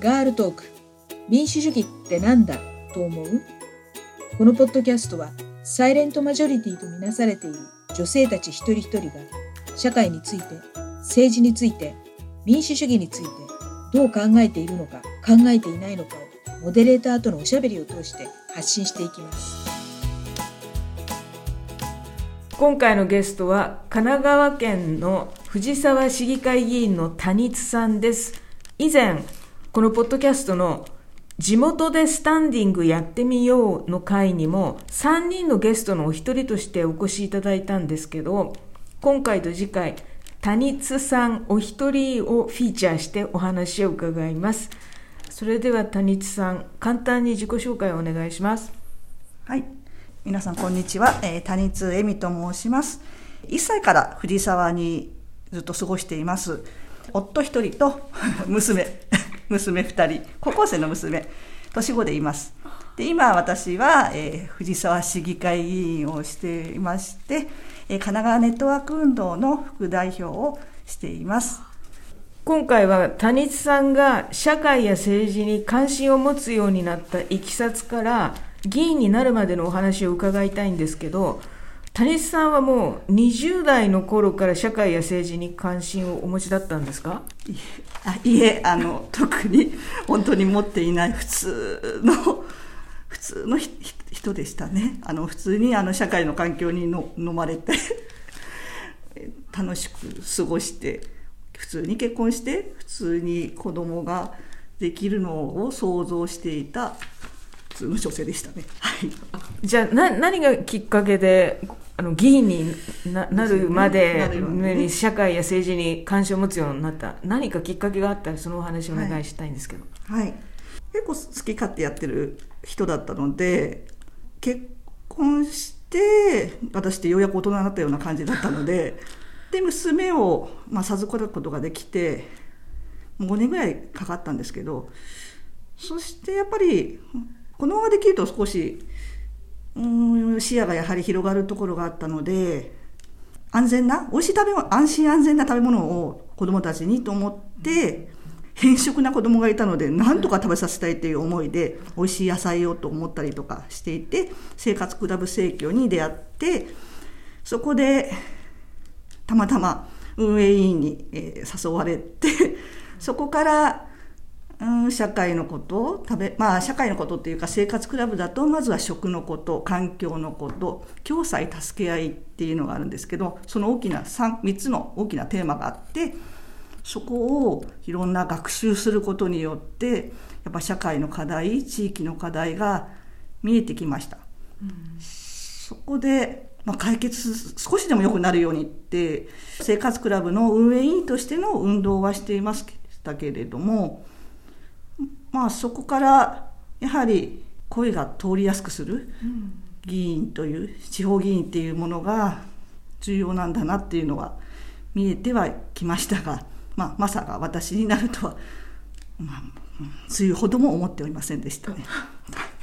ガールトーク。民主主義ってなんだ？と思う？このポッドキャストはサイレントマジョリティとみなされている女性たち一人一人が社会について政治について民主主義についてどう考えているのか考えていないのかをモデレーターとのおしゃべりを通して発信していきます。今回のゲストは神奈川県の藤沢市議会議員の谷津さんです。以前このポッドキャストの地元でスタンディングやってみようの会にも3人のゲストのお一人としてお越しいただいたんですけど今回と次回谷津さんお一人をフィーチャーしてお話を伺います。それでは谷津さん簡単に自己紹介をお願いします。はい。皆さんこんにちは、えー、谷津恵美と申します。1歳から藤沢にずっと過ごしています。夫一人と 娘。娘2人。高校生の娘。年子でいます。で今私は、えー、藤沢市議会議員をしていまして、えー、神奈川ネットワーク運動の副代表をしています。今回は谷津さんが社会や政治に関心を持つようになったいきさつから議員になるまでのお話を伺いたいんですけど谷さんはもう20代の頃から社会や政治に関心をお持ちだったんですか？あいえあの特に本当に持っていない普通の普通の人でしたね。あの普通にあの社会の環境にの飲まれて楽しく過ごして普通に結婚して普通に子供ができるのを想像していた普通の女性でしたね。はい、じゃあな何がきっかけであの議員にななるまでに社会や政治に関心を持つようになった。何かきっかけがあったらそのお話をお願いしたいんですけど、はい、はい、結構好き勝手やってる人だったので結婚して私ってようやく大人になったような感じだったので で娘を、まあ、授かることができて5年ぐらいかかったんですけどそしてやっぱり子供ができると少しうん視野がやはり広がるところがあったので安全な美味しい食べ物安心安全な食べ物を子どもたちにと思って偏食な子供がいたので何とか食べさせたいという思いで美味しい野菜をと思ったりとかしていて生活クラブ生協に出会ってそこでたまたま運営委員に、誘われてそこからうん、社会のこと食べまあ社会のことっていうか生活クラブだとまずは食のこと環境のこと共済助け合いっていうのがあるんですけどその大きな 3, 3つの大きなテーマがあってそこをいろんな学習することによってやっぱ社会の課題地域の課題が見えてきました。うん、そこでまあ、解決少しでも良くなるようにって生活クラブの運営委員としての運動はしていましたけれどもまあそこからやはり声が通りやすくする議員という地方議員っていうものが重要なんだなっていうのは見えてはきましたが、まあ、まさか私になるとは、まあ、そういうほども思っておりませんでしたね。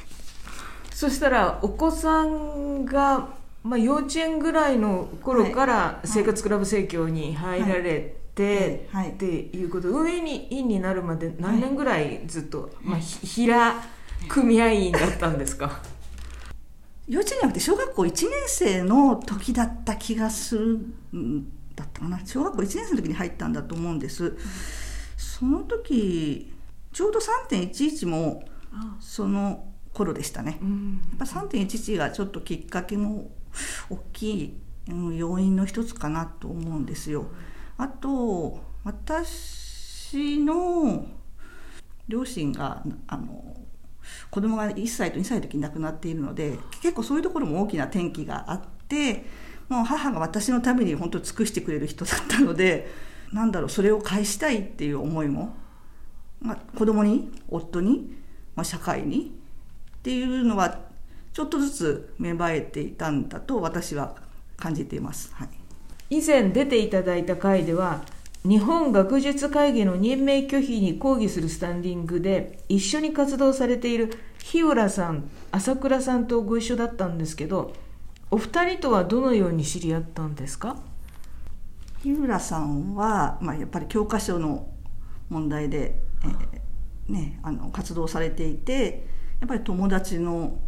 そしたらお子さんが、まあ、幼稚園ぐらいの頃から生活クラブ生協に入られて、はい、っていうこと、運営に員になるまで何年ぐらいずっと、まあ、平組合員だったんですか？幼稚園じゃなくて小学校1年生の時だった気がするんだったかな。小学校1年生の時に入ったんだと思うんです、うん、その時ちょうど3.11もその頃でしたね、うん、やっぱ3.11がちょっときっかけも大きい要因の一つかなと思うんですよ。あと私の両親があの子供が1歳と2歳の時に亡くなっているので結構そういうところも大きな転機があってもう母が私のために本当尽くしてくれる人だったのでなんだろうそれを返したいっていう思いも、まあ、子供に夫に、まあ、社会にっていうのはちょっとずつ芽生えていたんだと私は感じています。はい以前出ていただいた回では日本学術会議の任命拒否に抗議するスタンディングで一緒に活動されている日浦さん朝倉さんとご一緒だったんですけどお二人とはどのように知り合ったんですか？日浦さんは、まあ、やっぱり教科書の問題で、えー、ね、あの活動されていてやっぱり友達の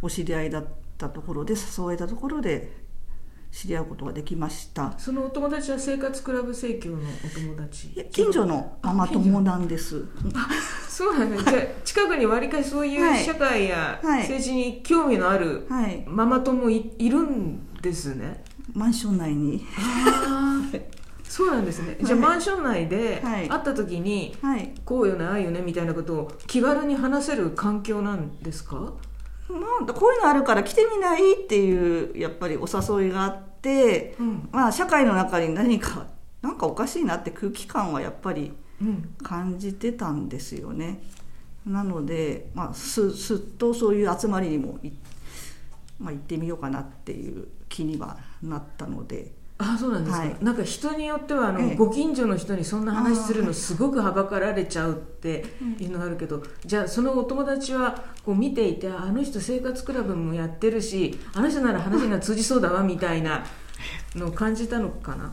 お知り合いだったところで誘われたところで知り合うことができました。そのお友達は生活クラブ生協のお友達？近所のママ友なんです。そうなんです、じゃあ近くにわりかしそういう社会や政治に興味のあるママ友いいるんですね。マンション内に。そうなんですね、じゃあマンション内で会った時に、こうよねああよねみたいなことを気軽に話せる環境なんですか？まあ、こういうのあるから来てみないっていうやっぱりお誘いがあって、うん、まあ、社会の中に何か なんかおかしいなって空気感はやっぱり感じてたんですよね。うん、なので、まあ、すすっとそういう集まりにも、まあ、行ってみようかなっていう気にはなったので。あそうなんですか、はい、なんか人によってはあの、ええ、ご近所の人にそんな話するのすごくはばかられちゃうっていうのがあるけど、はい、じゃあそのお友達はこう見ていてあの人生活クラブもやってるしあの人なら話が通じそうだわみたいな のを感じたのかな？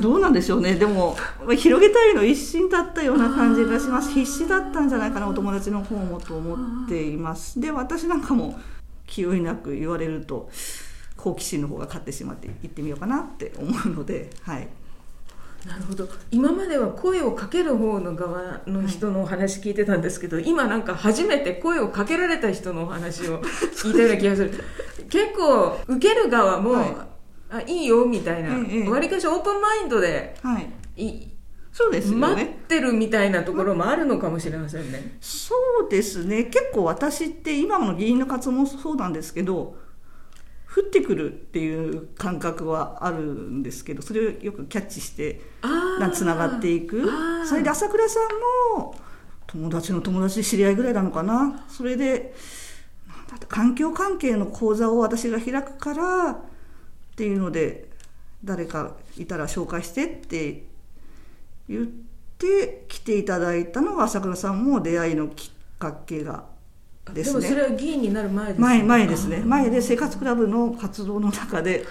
どうなんでしょうね。でも広げたいの一心だったような感じがします。必死だったんじゃないかなお友達の方もと思っています。で私なんかも気負いなく言われると好奇心の方が勝ってしまって行ってみようかなって思うので、はい、なるほど。今までは声をかける方の側の人のお話聞いてたんですけど、はい、今なんか初めて声をかけられた人のお話を聞いたような気がする。結構受ける側も、はい、あいいよみたいな。わり、ええ、かしオープンマインドで、はい、いそうですね、待ってるみたいなところもあるのかもしれませんね。そうですね。結構私って今の議員の活動もそうなんですけど降ってくるっていう感覚はあるんですけどそれをよくキャッチしてつながっていく。それで朝倉さんも友達の友達知り合いぐらいなのかな。それで環境関係の講座を私が開くからっていうので誰かいたら紹介してって言って来ていただいたのが朝倉さんも出会いのきっかけがですね。でもそれは議員になる前です、ね、前前ですね。前で生活クラブの活動の中で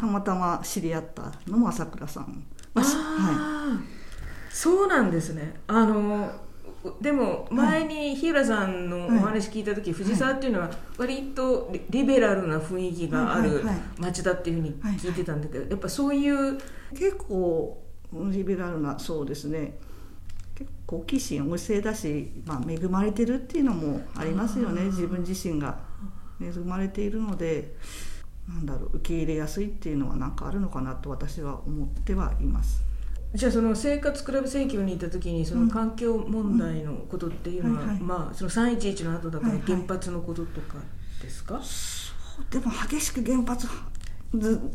たまたま知り合ったのも朝倉さん。あ、はい、そうなんですね。あのでも前に日浦さんのお話聞いた時、はい、藤沢っていうのは割とリベラルな雰囲気がある町だっていうふうに聞いてたんだけどやっぱそういう結構リベラルなそうですね好奇心旺盛だし、まあ、恵まれてるっていうのもありますよね。自分自身が恵まれているのでなんだろう受け入れやすいっていうのは何かあるのかなと私は思ってはいます。じゃあその生活クラブ選挙に行った時にその環境問題のことっていうのは、まあその311の後だから原発のこととかですか、はいはい、そうでも激しく原発っ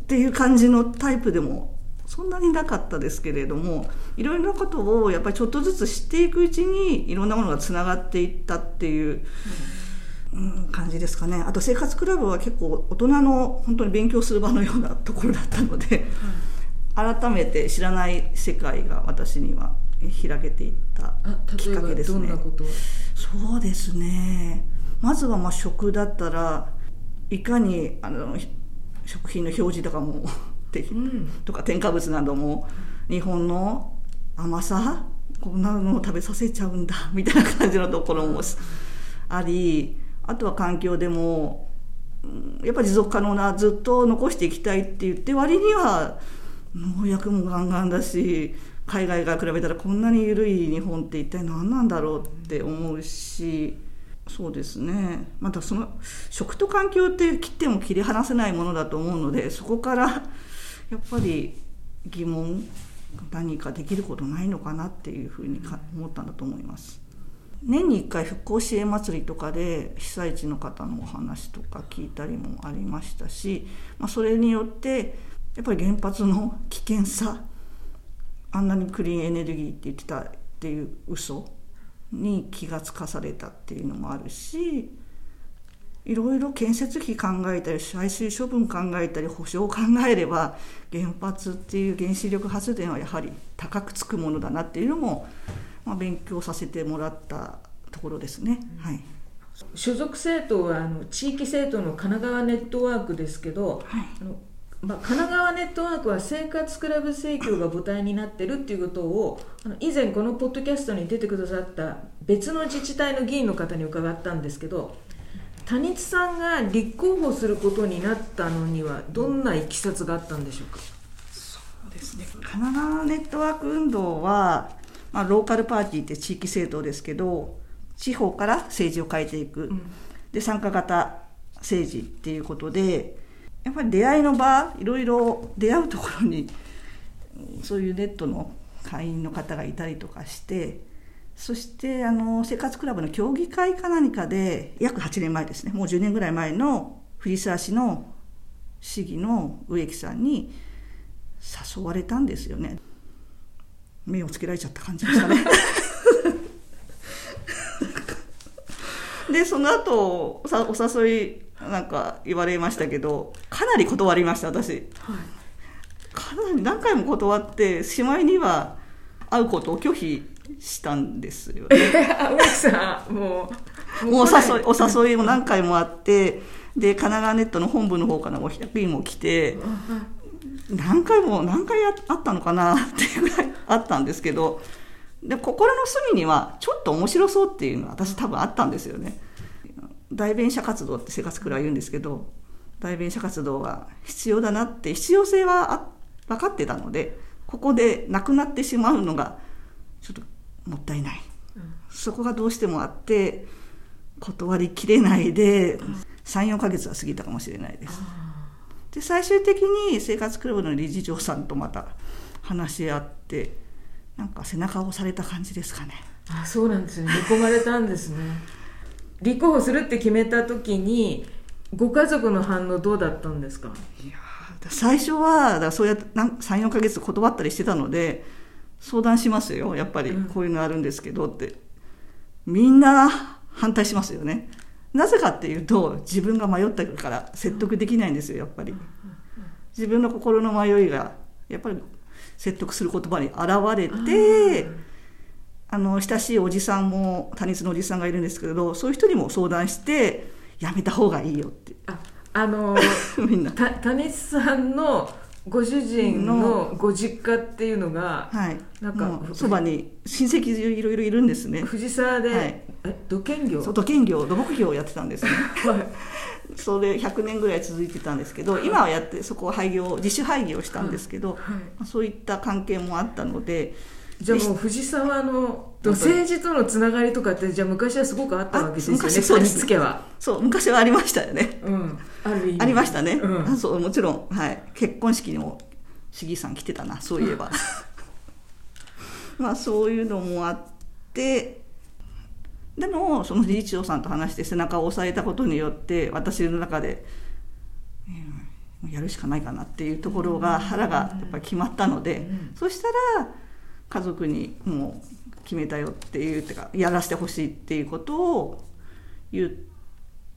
ていう感じのタイプでもそんなになかったですけれどもいろいろなことをやっぱりちょっとずつ知っていくうちにいろんなものがつながっていったっていう、うん、感じですかね。あと生活クラブは結構大人の本当に勉強する場のようなところだったので、改めて知らない世界が私には開けていったきっかけですね。そうですね。まずはまあ食だったらいかにあの食品の表示とかもとか添加物なども日本の甘さこんなのを食べさせちゃうんだ みたいな感じのところもありあとは環境でもやっぱり持続可能なずっと残していきたいって言って割には農薬もガンガンだし海外から比べたらこんなに緩い日本って一体何なんだろうって思うしそうですね。またその食と環境って切っても切り離せないものだと思うのでそこからやっぱり疑問何かできることないのかなっていうふうに思ったんだと思います。年に1回復興支援祭りとかで被災地の方のお話とか聞いたりもありましたし、まあ、それによってやっぱり原発の危険さあんなにクリーンエネルギーって言ってたっていう嘘に気がつかされたっていうのもあるしいろいろ建設費考えたり排水処分考えたり保証を考えれば原発っていう原子力発電はやはり高くつくものだなっていうのも、まあ、勉強させてもらったところですね。はい、所属政党はあの地域政党の神奈川ネットワークですけど、はい、あのまあ、神奈川ネットワークは生活クラブ生協が母体になってるっていうことをあの以前このポッドキャストに出てくださった別の自治体の議員の方に伺ったんですけど谷津さんが立候補することになったのにはどんないきさつがあったんでしょうか？そうですね。神奈川ネットワーク運動は、まあ、ローカルパーティーって地域政党ですけど地方から政治を変えていく、うん、で参加型政治っていうことでやっぱり出会いの場いろいろ出会うところにそういうネットの会員の方がいたりとかしてそしてあの生活クラブの協議会か何かで約8年前ですね。もう10年ぐらい前の藤沢市の市議の植木さんに誘われたんですよね。目をつけられちゃった感じでしたね。でその後お誘いなんか言われましたけどかなり断りました私、はい、かなり何回も断ってしまいには会うことを拒否したんですよね 植木さんもうもうお誘いお誘いも何回もあってで神奈川ネットの本部の方からも100人も来て何回も何回あったのかなっていうぐらいあったんですけどで心の隅にはちょっと面白そうっていうのは私多分あったんですよね。代弁者活動って生活クラは言うんですけど代弁者活動は必要だなって必要性は分かってたのでここでなくなってしまうのがちょっともったいない、うん、そこがどうしてもあって断りきれないで34か月は過ぎたかもしれないです。で最終的に生活クラブの理事長さんとまた話し合ってなんか背中を押された感じですかね。あそうなんですね見込まれたんですね。立候補するって決めた時にご家族の反応どうだったんですか？いや最初はだそうやって34か月断ったりしてたので相談しますよやっぱりこういうのあるんですけどって、うん、みんな反対しますよね。なぜかっていうと自分が迷ったから説得できないんですよやっぱり。自分の心の迷いがやっぱり説得する言葉に現れて、あの親しいおじさんも他日のおじさんがいるんですけどそういう人にも相談してやめた方がいいよって。ああの みんな。他日さんのご主人のご実家っていうのが、はい、なんかそばに親戚いろいろいるんですね。藤沢で、はい、え土建業？土建業土木業をやってたんですね、はい、それ100年ぐらい続いてたんですけど今はやってそこは廃業自主廃業したんですけど、はい、そういった関係もあったのでじゃあもう藤沢の政治とのつながりとかってじゃあ昔はすごくあったわけですよね昔そうですは。そう昔はありましたよね、うん、あるありましたね、うん、そうもちろん、はい、結婚式にも市議さん来てたなそういえば。まあそういうのもあってでもその理事長さんと話して背中を押さえたことによって私の中で、うん、やるしかないかなっていうところが腹がやっぱり決まったので、うん、そしたら家族にもう決めたよっていうてかやらせてほしいっていうことを言っ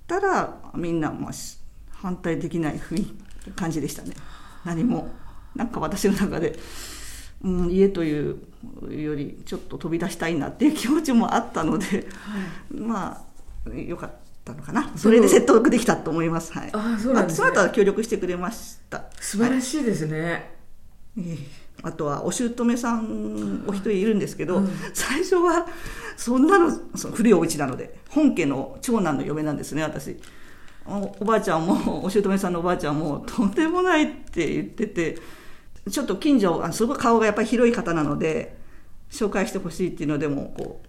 たらみんなまあ反対できない雰囲気感じでしたね。何も。なんか私の中で、うん、家というよりちょっと飛び出したいなっていう気持ちもあったので、はい、まあよかったのかな。それで説得できたと思います。はい。あそうなんです、ね、その後は協力してくれました。素晴らしいですね、はい。えーあとはお姑さんお一人いるんですけど、うん、最初はそんなのその古いお家なので本家の長男の嫁なんですね私。おばあちゃんもお姑さんのおばあちゃんもとんでもないって言っててちょっと近所すごい顔がやっぱり広い方なので紹介してほしいっていうのでもこう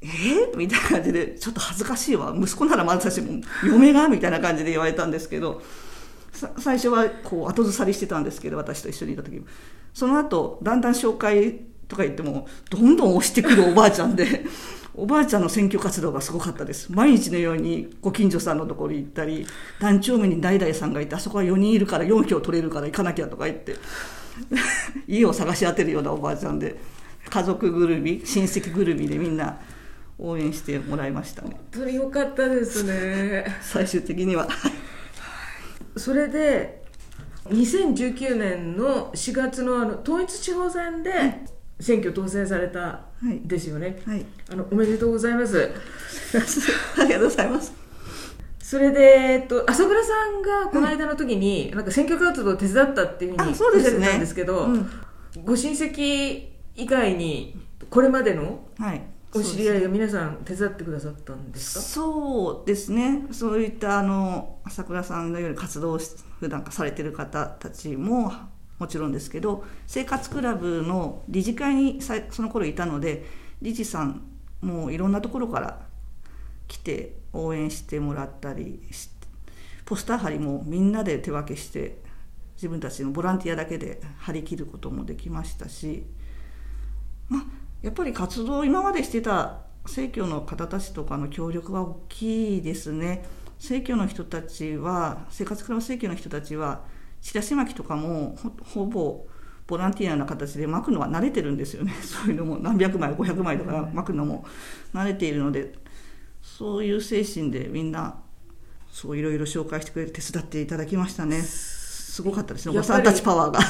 えー、みたいな感じでちょっと恥ずかしいわ。息子ならまずしも嫁が？みたいな感じで言われたんですけど最初はこう後ずさりしてたんですけど私と一緒にいた時も。その後だんだん紹介とか言ってもどんどん押してくるおばあちゃんで おばあちゃんの選挙活動がすごかったです。毎日のようにご近所さんのところに行ったり団長目に代々さんがいてあそこは4人いるから4票取れるから行かなきゃとか言って 家を探し当てるようなおばあちゃんで家族ぐるみ親戚ぐるみでみんな応援してもらいましたね。本当に良かったですね。最終的にはそれで2019年の4月のあの統一地方選で選挙当選されたんですよね、はい、はい、あのおめでとうございます。ありがとうございます。それで、えっと、朝倉さんがこの間の時に、なんか選挙活動を手伝ったっていうふうにあそうですね。おっしゃってたんですけど、うん。ご親戚以外にこれまでのはいお知り合いが皆さん手伝ってくださったんですか？そうですね。そういったあの朝倉さんのように活動を普段からされてる方たちももちろんですけど生活クラブの理事会にその頃いたので理事さんもいろんなところから来て応援してもらったりしてポスター貼りもみんなで手分けして自分たちのボランティアだけで張り切ることもできましたし、まあ、やっぱり活動を今までしてた生協の方たちとかの協力は大きいですね。生協の人たちは生活クラブ生協の人たちはチラシ巻きとかもほほぼボランティアな形で巻くのは慣れてるんですよね。そういうのも何百枚500枚とか巻くのも慣れているのでそういう精神でみんなそういろいろ紹介してくれて手伝っていただきましたね。すごかったですね。おばさんたちパワーが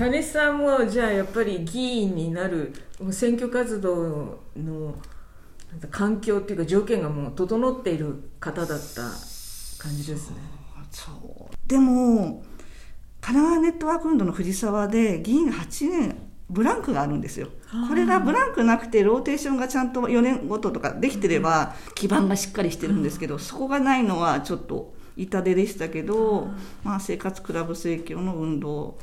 種さんもじゃあやっぱり議員になる選挙活動の環境っていうか条件がもう整っている方だった感じですね。そう。でも神奈川ネットワーク運動の藤沢で議員8年ブランクがあるんですよ。これがブランクなくてローテーションがちゃんと4年ごととかできてれば基盤がしっかりしてるんですけど、そこがないのはちょっと痛手でしたけど、まあ、生活クラブ生協の運動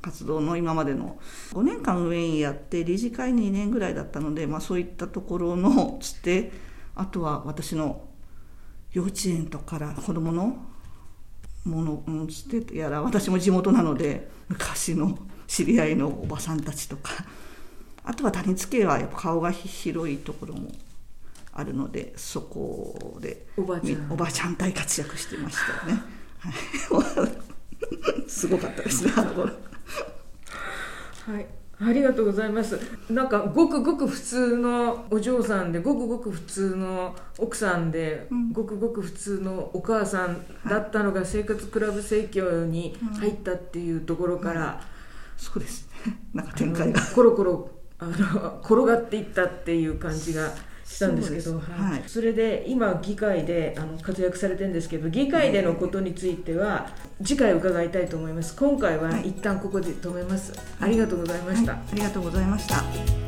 活動の今までの5年間運営員やって理事会2年ぐらいだったので、まあ、そういったところの つてあとは私の幼稚園とかから子どものものうんつてやら私も地元なので昔の知り合いのおばさんたちとか。あとは谷津家はやっぱ顔が広いところもあるのでそこでおばあちゃん。みおばあちゃん大活躍してましたよね。はい。すごかったですねあの頃はい。ありがとうございます。なんかごくごく普通のお嬢さんでごくごく普通の奥さんで、うん。ごくごく普通のお母さんだったのが生活クラブ生協に入ったっていうところから、そうですね。なんか展開が。コロコロあの転がっていったっていう感じがしたんです。けどはい。はい。それで今議会であの活躍されてるんですけど議会でのことについては次回伺いたいと思います。今回ははい。一旦ここで止めます、ありがとうございました、はい。ありがとうございました